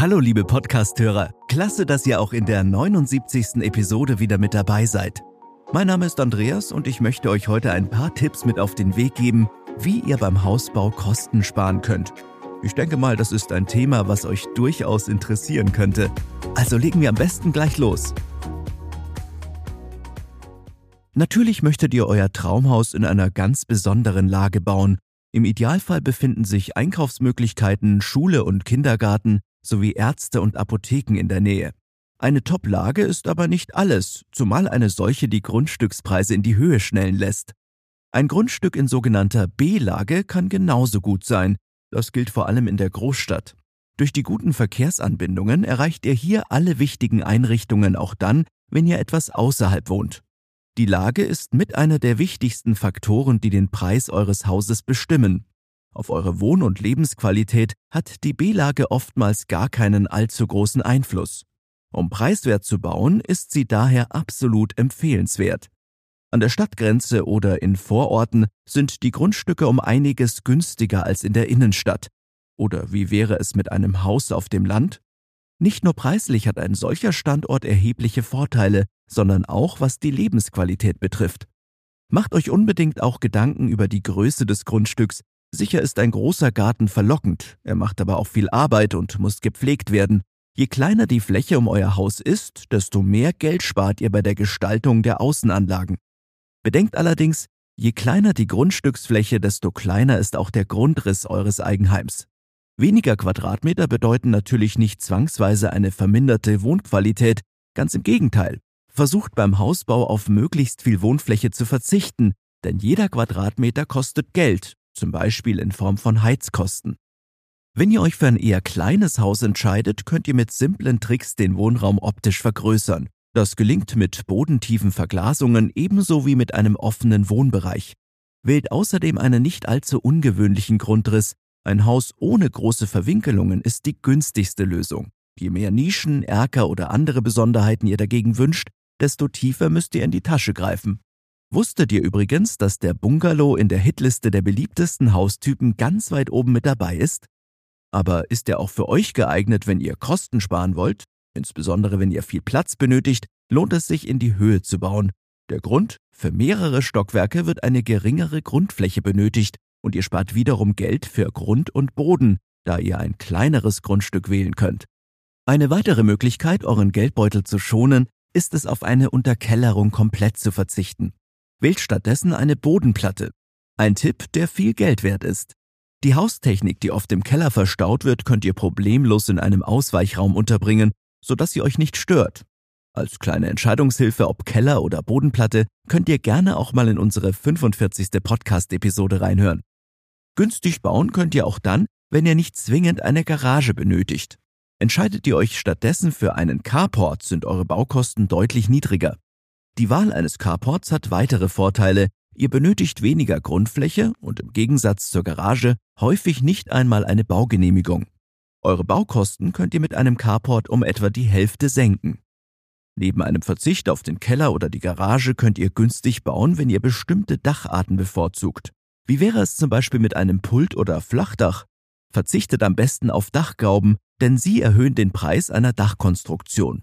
Hallo liebe Podcasthörer, klasse, dass ihr auch in der 79. Episode wieder mit dabei seid. Mein Name ist Andreas und ich möchte euch heute ein paar Tipps mit auf den Weg geben, wie ihr beim Hausbau Kosten sparen könnt. Ich denke mal, das ist ein Thema, was euch durchaus interessieren könnte. Also legen wir am besten gleich los. Natürlich möchtet ihr euer Traumhaus in einer ganz besonderen Lage bauen. Im Idealfall befinden sich Einkaufsmöglichkeiten, Schule und Kindergarten sowie Ärzte und Apotheken in der Nähe. Eine Top-Lage ist aber nicht alles, zumal eine solche die Grundstückspreise in die Höhe schnellen lässt. Ein Grundstück in sogenannter B-Lage kann genauso gut sein. Das gilt vor allem in der Großstadt. Durch die guten Verkehrsanbindungen erreicht ihr hier alle wichtigen Einrichtungen auch dann, wenn ihr etwas außerhalb wohnt. Die Lage ist mit einer der wichtigsten Faktoren, die den Preis eures Hauses bestimmen. Auf eure Wohn- und Lebensqualität hat die B-Lage oftmals gar keinen allzu großen Einfluss. Um preiswert zu bauen, ist sie daher absolut empfehlenswert. An der Stadtgrenze oder in Vororten sind die Grundstücke um einiges günstiger als in der Innenstadt. Oder wie wäre es mit einem Haus auf dem Land? Nicht nur preislich hat ein solcher Standort erhebliche Vorteile, sondern auch was die Lebensqualität betrifft. Macht euch unbedingt auch Gedanken über die Größe des Grundstücks, Sicher ist ein großer Garten verlockend, er macht aber auch viel Arbeit und muss gepflegt werden. Je kleiner die Fläche um euer Haus ist, desto mehr Geld spart ihr bei der Gestaltung der Außenanlagen. Bedenkt allerdings, je kleiner die Grundstücksfläche, desto kleiner ist auch der Grundriss eures Eigenheims. Weniger Quadratmeter bedeuten natürlich nicht zwangsweise eine verminderte Wohnqualität, ganz im Gegenteil. Versucht beim Hausbau auf möglichst viel Wohnfläche zu verzichten, denn jeder Quadratmeter kostet Geld zum Beispiel in Form von Heizkosten. Wenn ihr euch für ein eher kleines Haus entscheidet, könnt ihr mit simplen Tricks den Wohnraum optisch vergrößern. Das gelingt mit bodentiefen Verglasungen ebenso wie mit einem offenen Wohnbereich. Wählt außerdem einen nicht allzu ungewöhnlichen Grundriss. Ein Haus ohne große Verwinkelungen ist die günstigste Lösung. Je mehr Nischen, Erker oder andere Besonderheiten ihr dagegen wünscht, desto tiefer müsst ihr in die Tasche greifen. Wusstet ihr übrigens, dass der Bungalow in der Hitliste der beliebtesten Haustypen ganz weit oben mit dabei ist? Aber ist er auch für euch geeignet, wenn ihr Kosten sparen wollt? Insbesondere wenn ihr viel Platz benötigt, lohnt es sich in die Höhe zu bauen. Der Grund? Für mehrere Stockwerke wird eine geringere Grundfläche benötigt und ihr spart wiederum Geld für Grund und Boden, da ihr ein kleineres Grundstück wählen könnt. Eine weitere Möglichkeit, euren Geldbeutel zu schonen, ist es auf eine Unterkellerung komplett zu verzichten. Wählt stattdessen eine Bodenplatte. Ein Tipp, der viel Geld wert ist. Die Haustechnik, die oft im Keller verstaut wird, könnt ihr problemlos in einem Ausweichraum unterbringen, sodass sie euch nicht stört. Als kleine Entscheidungshilfe ob Keller oder Bodenplatte könnt ihr gerne auch mal in unsere 45. Podcast-Episode reinhören. Günstig bauen könnt ihr auch dann, wenn ihr nicht zwingend eine Garage benötigt. Entscheidet ihr euch stattdessen für einen Carport, sind eure Baukosten deutlich niedriger. Die Wahl eines Carports hat weitere Vorteile. Ihr benötigt weniger Grundfläche und im Gegensatz zur Garage häufig nicht einmal eine Baugenehmigung. Eure Baukosten könnt ihr mit einem Carport um etwa die Hälfte senken. Neben einem Verzicht auf den Keller oder die Garage könnt ihr günstig bauen, wenn ihr bestimmte Dacharten bevorzugt. Wie wäre es zum Beispiel mit einem Pult- oder Flachdach? Verzichtet am besten auf Dachgauben, denn sie erhöhen den Preis einer Dachkonstruktion.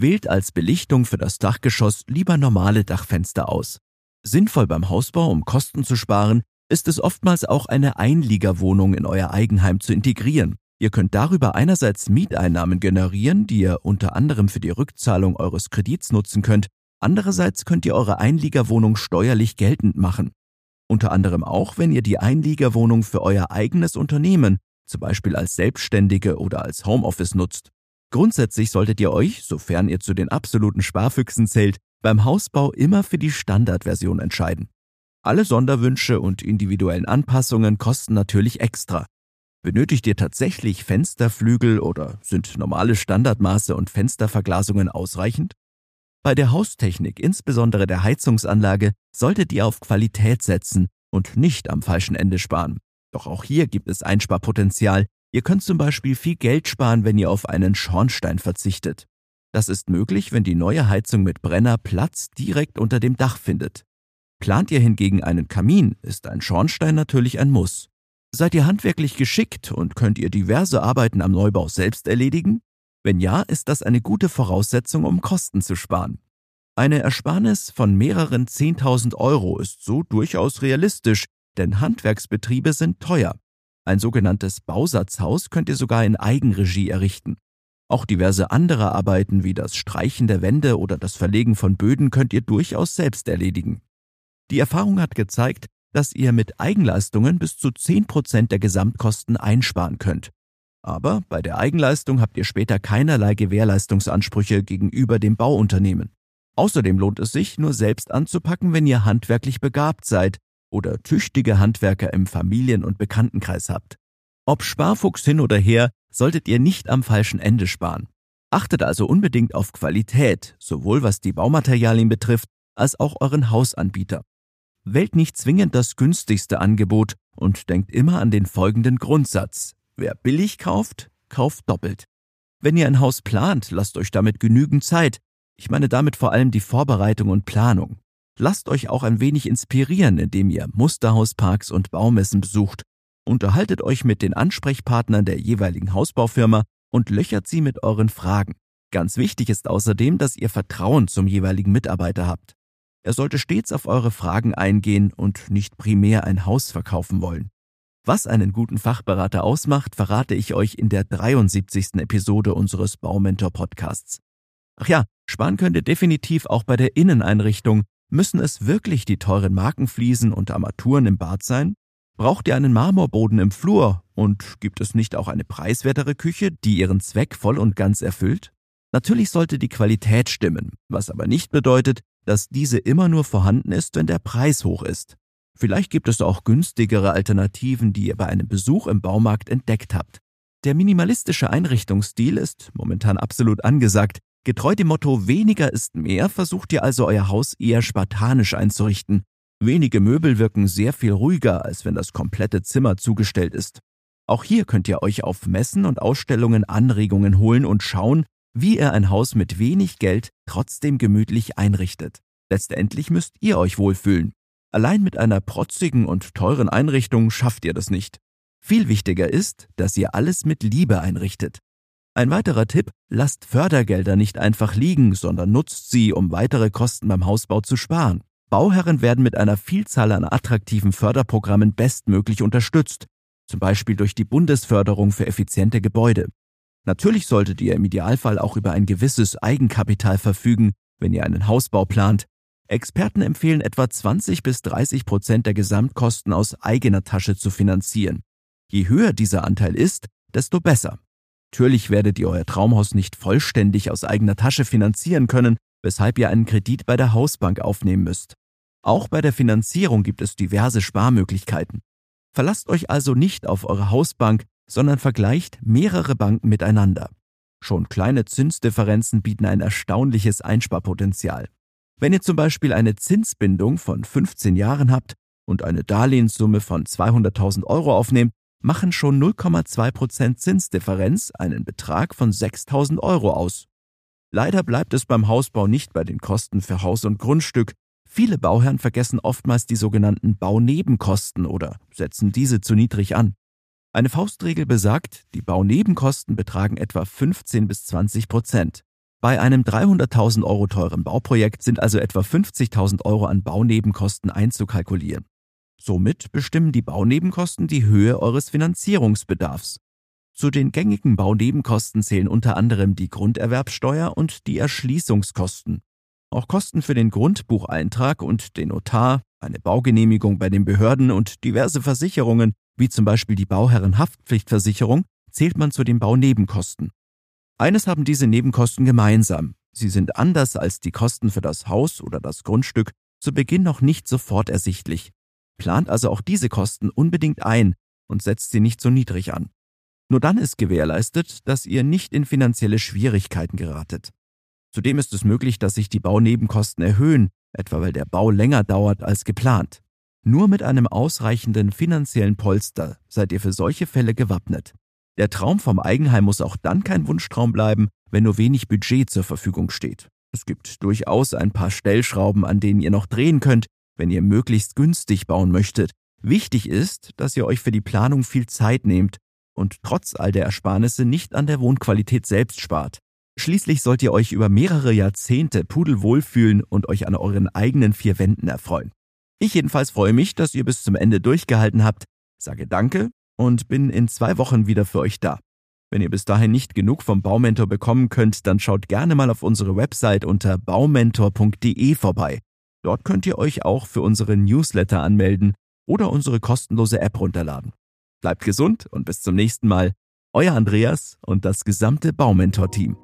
Wählt als Belichtung für das Dachgeschoss lieber normale Dachfenster aus. Sinnvoll beim Hausbau, um Kosten zu sparen, ist es oftmals auch eine Einliegerwohnung in euer Eigenheim zu integrieren. Ihr könnt darüber einerseits Mieteinnahmen generieren, die ihr unter anderem für die Rückzahlung eures Kredits nutzen könnt, andererseits könnt ihr eure Einliegerwohnung steuerlich geltend machen. Unter anderem auch, wenn ihr die Einliegerwohnung für euer eigenes Unternehmen, zum Beispiel als Selbstständige oder als Homeoffice nutzt. Grundsätzlich solltet ihr euch, sofern ihr zu den absoluten Sparfüchsen zählt, beim Hausbau immer für die Standardversion entscheiden. Alle Sonderwünsche und individuellen Anpassungen kosten natürlich extra. Benötigt ihr tatsächlich Fensterflügel oder sind normale Standardmaße und Fensterverglasungen ausreichend? Bei der Haustechnik, insbesondere der Heizungsanlage, solltet ihr auf Qualität setzen und nicht am falschen Ende sparen. Doch auch hier gibt es Einsparpotenzial, Ihr könnt zum Beispiel viel Geld sparen, wenn ihr auf einen Schornstein verzichtet. Das ist möglich, wenn die neue Heizung mit Brenner Platz direkt unter dem Dach findet. Plant ihr hingegen einen Kamin, ist ein Schornstein natürlich ein Muss. Seid ihr handwerklich geschickt und könnt ihr diverse Arbeiten am Neubau selbst erledigen? Wenn ja, ist das eine gute Voraussetzung, um Kosten zu sparen. Eine Ersparnis von mehreren 10.000 Euro ist so durchaus realistisch, denn Handwerksbetriebe sind teuer. Ein sogenanntes Bausatzhaus könnt ihr sogar in Eigenregie errichten. Auch diverse andere Arbeiten wie das Streichen der Wände oder das Verlegen von Böden könnt ihr durchaus selbst erledigen. Die Erfahrung hat gezeigt, dass ihr mit Eigenleistungen bis zu 10% der Gesamtkosten einsparen könnt. Aber bei der Eigenleistung habt ihr später keinerlei Gewährleistungsansprüche gegenüber dem Bauunternehmen. Außerdem lohnt es sich, nur selbst anzupacken, wenn ihr handwerklich begabt seid oder tüchtige Handwerker im Familien- und Bekanntenkreis habt. Ob Sparfuchs hin oder her, solltet ihr nicht am falschen Ende sparen. Achtet also unbedingt auf Qualität, sowohl was die Baumaterialien betrifft, als auch euren Hausanbieter. Wählt nicht zwingend das günstigste Angebot und denkt immer an den folgenden Grundsatz. Wer billig kauft, kauft doppelt. Wenn ihr ein Haus plant, lasst euch damit genügend Zeit. Ich meine damit vor allem die Vorbereitung und Planung. Lasst euch auch ein wenig inspirieren, indem ihr Musterhausparks und Baumessen besucht. Unterhaltet euch mit den Ansprechpartnern der jeweiligen Hausbaufirma und löchert sie mit euren Fragen. Ganz wichtig ist außerdem, dass ihr Vertrauen zum jeweiligen Mitarbeiter habt. Er sollte stets auf eure Fragen eingehen und nicht primär ein Haus verkaufen wollen. Was einen guten Fachberater ausmacht, verrate ich euch in der 73. Episode unseres Baumentor Podcasts. Ach ja, sparen könnt ihr definitiv auch bei der Inneneinrichtung. Müssen es wirklich die teuren Markenfliesen und Armaturen im Bad sein? Braucht ihr einen Marmorboden im Flur? Und gibt es nicht auch eine preiswertere Küche, die ihren Zweck voll und ganz erfüllt? Natürlich sollte die Qualität stimmen, was aber nicht bedeutet, dass diese immer nur vorhanden ist, wenn der Preis hoch ist. Vielleicht gibt es auch günstigere Alternativen, die ihr bei einem Besuch im Baumarkt entdeckt habt. Der minimalistische Einrichtungsstil ist momentan absolut angesagt. Getreu dem Motto weniger ist mehr versucht ihr also euer Haus eher spartanisch einzurichten Wenige Möbel wirken sehr viel ruhiger, als wenn das komplette Zimmer zugestellt ist. Auch hier könnt ihr euch auf Messen und Ausstellungen Anregungen holen und schauen, wie ihr ein Haus mit wenig Geld trotzdem gemütlich einrichtet. Letztendlich müsst ihr euch wohlfühlen. Allein mit einer protzigen und teuren Einrichtung schafft ihr das nicht. Viel wichtiger ist, dass ihr alles mit Liebe einrichtet. Ein weiterer Tipp, lasst Fördergelder nicht einfach liegen, sondern nutzt sie, um weitere Kosten beim Hausbau zu sparen. Bauherren werden mit einer Vielzahl an attraktiven Förderprogrammen bestmöglich unterstützt, zum Beispiel durch die Bundesförderung für effiziente Gebäude. Natürlich solltet ihr im Idealfall auch über ein gewisses Eigenkapital verfügen, wenn ihr einen Hausbau plant. Experten empfehlen etwa 20 bis 30 Prozent der Gesamtkosten aus eigener Tasche zu finanzieren. Je höher dieser Anteil ist, desto besser. Natürlich werdet ihr euer Traumhaus nicht vollständig aus eigener Tasche finanzieren können, weshalb ihr einen Kredit bei der Hausbank aufnehmen müsst. Auch bei der Finanzierung gibt es diverse Sparmöglichkeiten. Verlasst euch also nicht auf eure Hausbank, sondern vergleicht mehrere Banken miteinander. Schon kleine Zinsdifferenzen bieten ein erstaunliches Einsparpotenzial. Wenn ihr zum Beispiel eine Zinsbindung von 15 Jahren habt und eine Darlehenssumme von 200.000 Euro aufnehmt, machen schon 0,2% Zinsdifferenz einen Betrag von 6.000 Euro aus. Leider bleibt es beim Hausbau nicht bei den Kosten für Haus und Grundstück, Viele Bauherren vergessen oftmals die sogenannten Baunebenkosten oder setzen diese zu niedrig an. Eine Faustregel besagt, die Baunebenkosten betragen etwa 15 bis 20 Prozent. Bei einem 300.000 Euro teuren Bauprojekt sind also etwa 50.000 Euro an Baunebenkosten einzukalkulieren. Somit bestimmen die Baunebenkosten die Höhe eures Finanzierungsbedarfs. Zu den gängigen Baunebenkosten zählen unter anderem die Grunderwerbsteuer und die Erschließungskosten. Auch Kosten für den Grundbucheintrag und den Notar, eine Baugenehmigung bei den Behörden und diverse Versicherungen, wie zum Beispiel die Bauherrenhaftpflichtversicherung, zählt man zu den Baunebenkosten. Eines haben diese Nebenkosten gemeinsam. Sie sind anders als die Kosten für das Haus oder das Grundstück zu Beginn noch nicht sofort ersichtlich. Plant also auch diese Kosten unbedingt ein und setzt sie nicht so niedrig an. Nur dann ist gewährleistet, dass ihr nicht in finanzielle Schwierigkeiten geratet. Zudem ist es möglich, dass sich die Baunebenkosten erhöhen, etwa weil der Bau länger dauert als geplant. Nur mit einem ausreichenden finanziellen Polster seid ihr für solche Fälle gewappnet. Der Traum vom Eigenheim muss auch dann kein Wunschtraum bleiben, wenn nur wenig Budget zur Verfügung steht. Es gibt durchaus ein paar Stellschrauben, an denen ihr noch drehen könnt, wenn ihr möglichst günstig bauen möchtet. Wichtig ist, dass ihr euch für die Planung viel Zeit nehmt und trotz all der Ersparnisse nicht an der Wohnqualität selbst spart. Schließlich sollt ihr euch über mehrere Jahrzehnte pudelwohl fühlen und euch an euren eigenen vier Wänden erfreuen. Ich jedenfalls freue mich, dass ihr bis zum Ende durchgehalten habt, sage Danke und bin in zwei Wochen wieder für euch da. Wenn ihr bis dahin nicht genug vom Baumentor bekommen könnt, dann schaut gerne mal auf unsere Website unter baumentor.de vorbei. Dort könnt ihr euch auch für unsere Newsletter anmelden oder unsere kostenlose App runterladen. Bleibt gesund und bis zum nächsten Mal. Euer Andreas und das gesamte Baumentor-Team.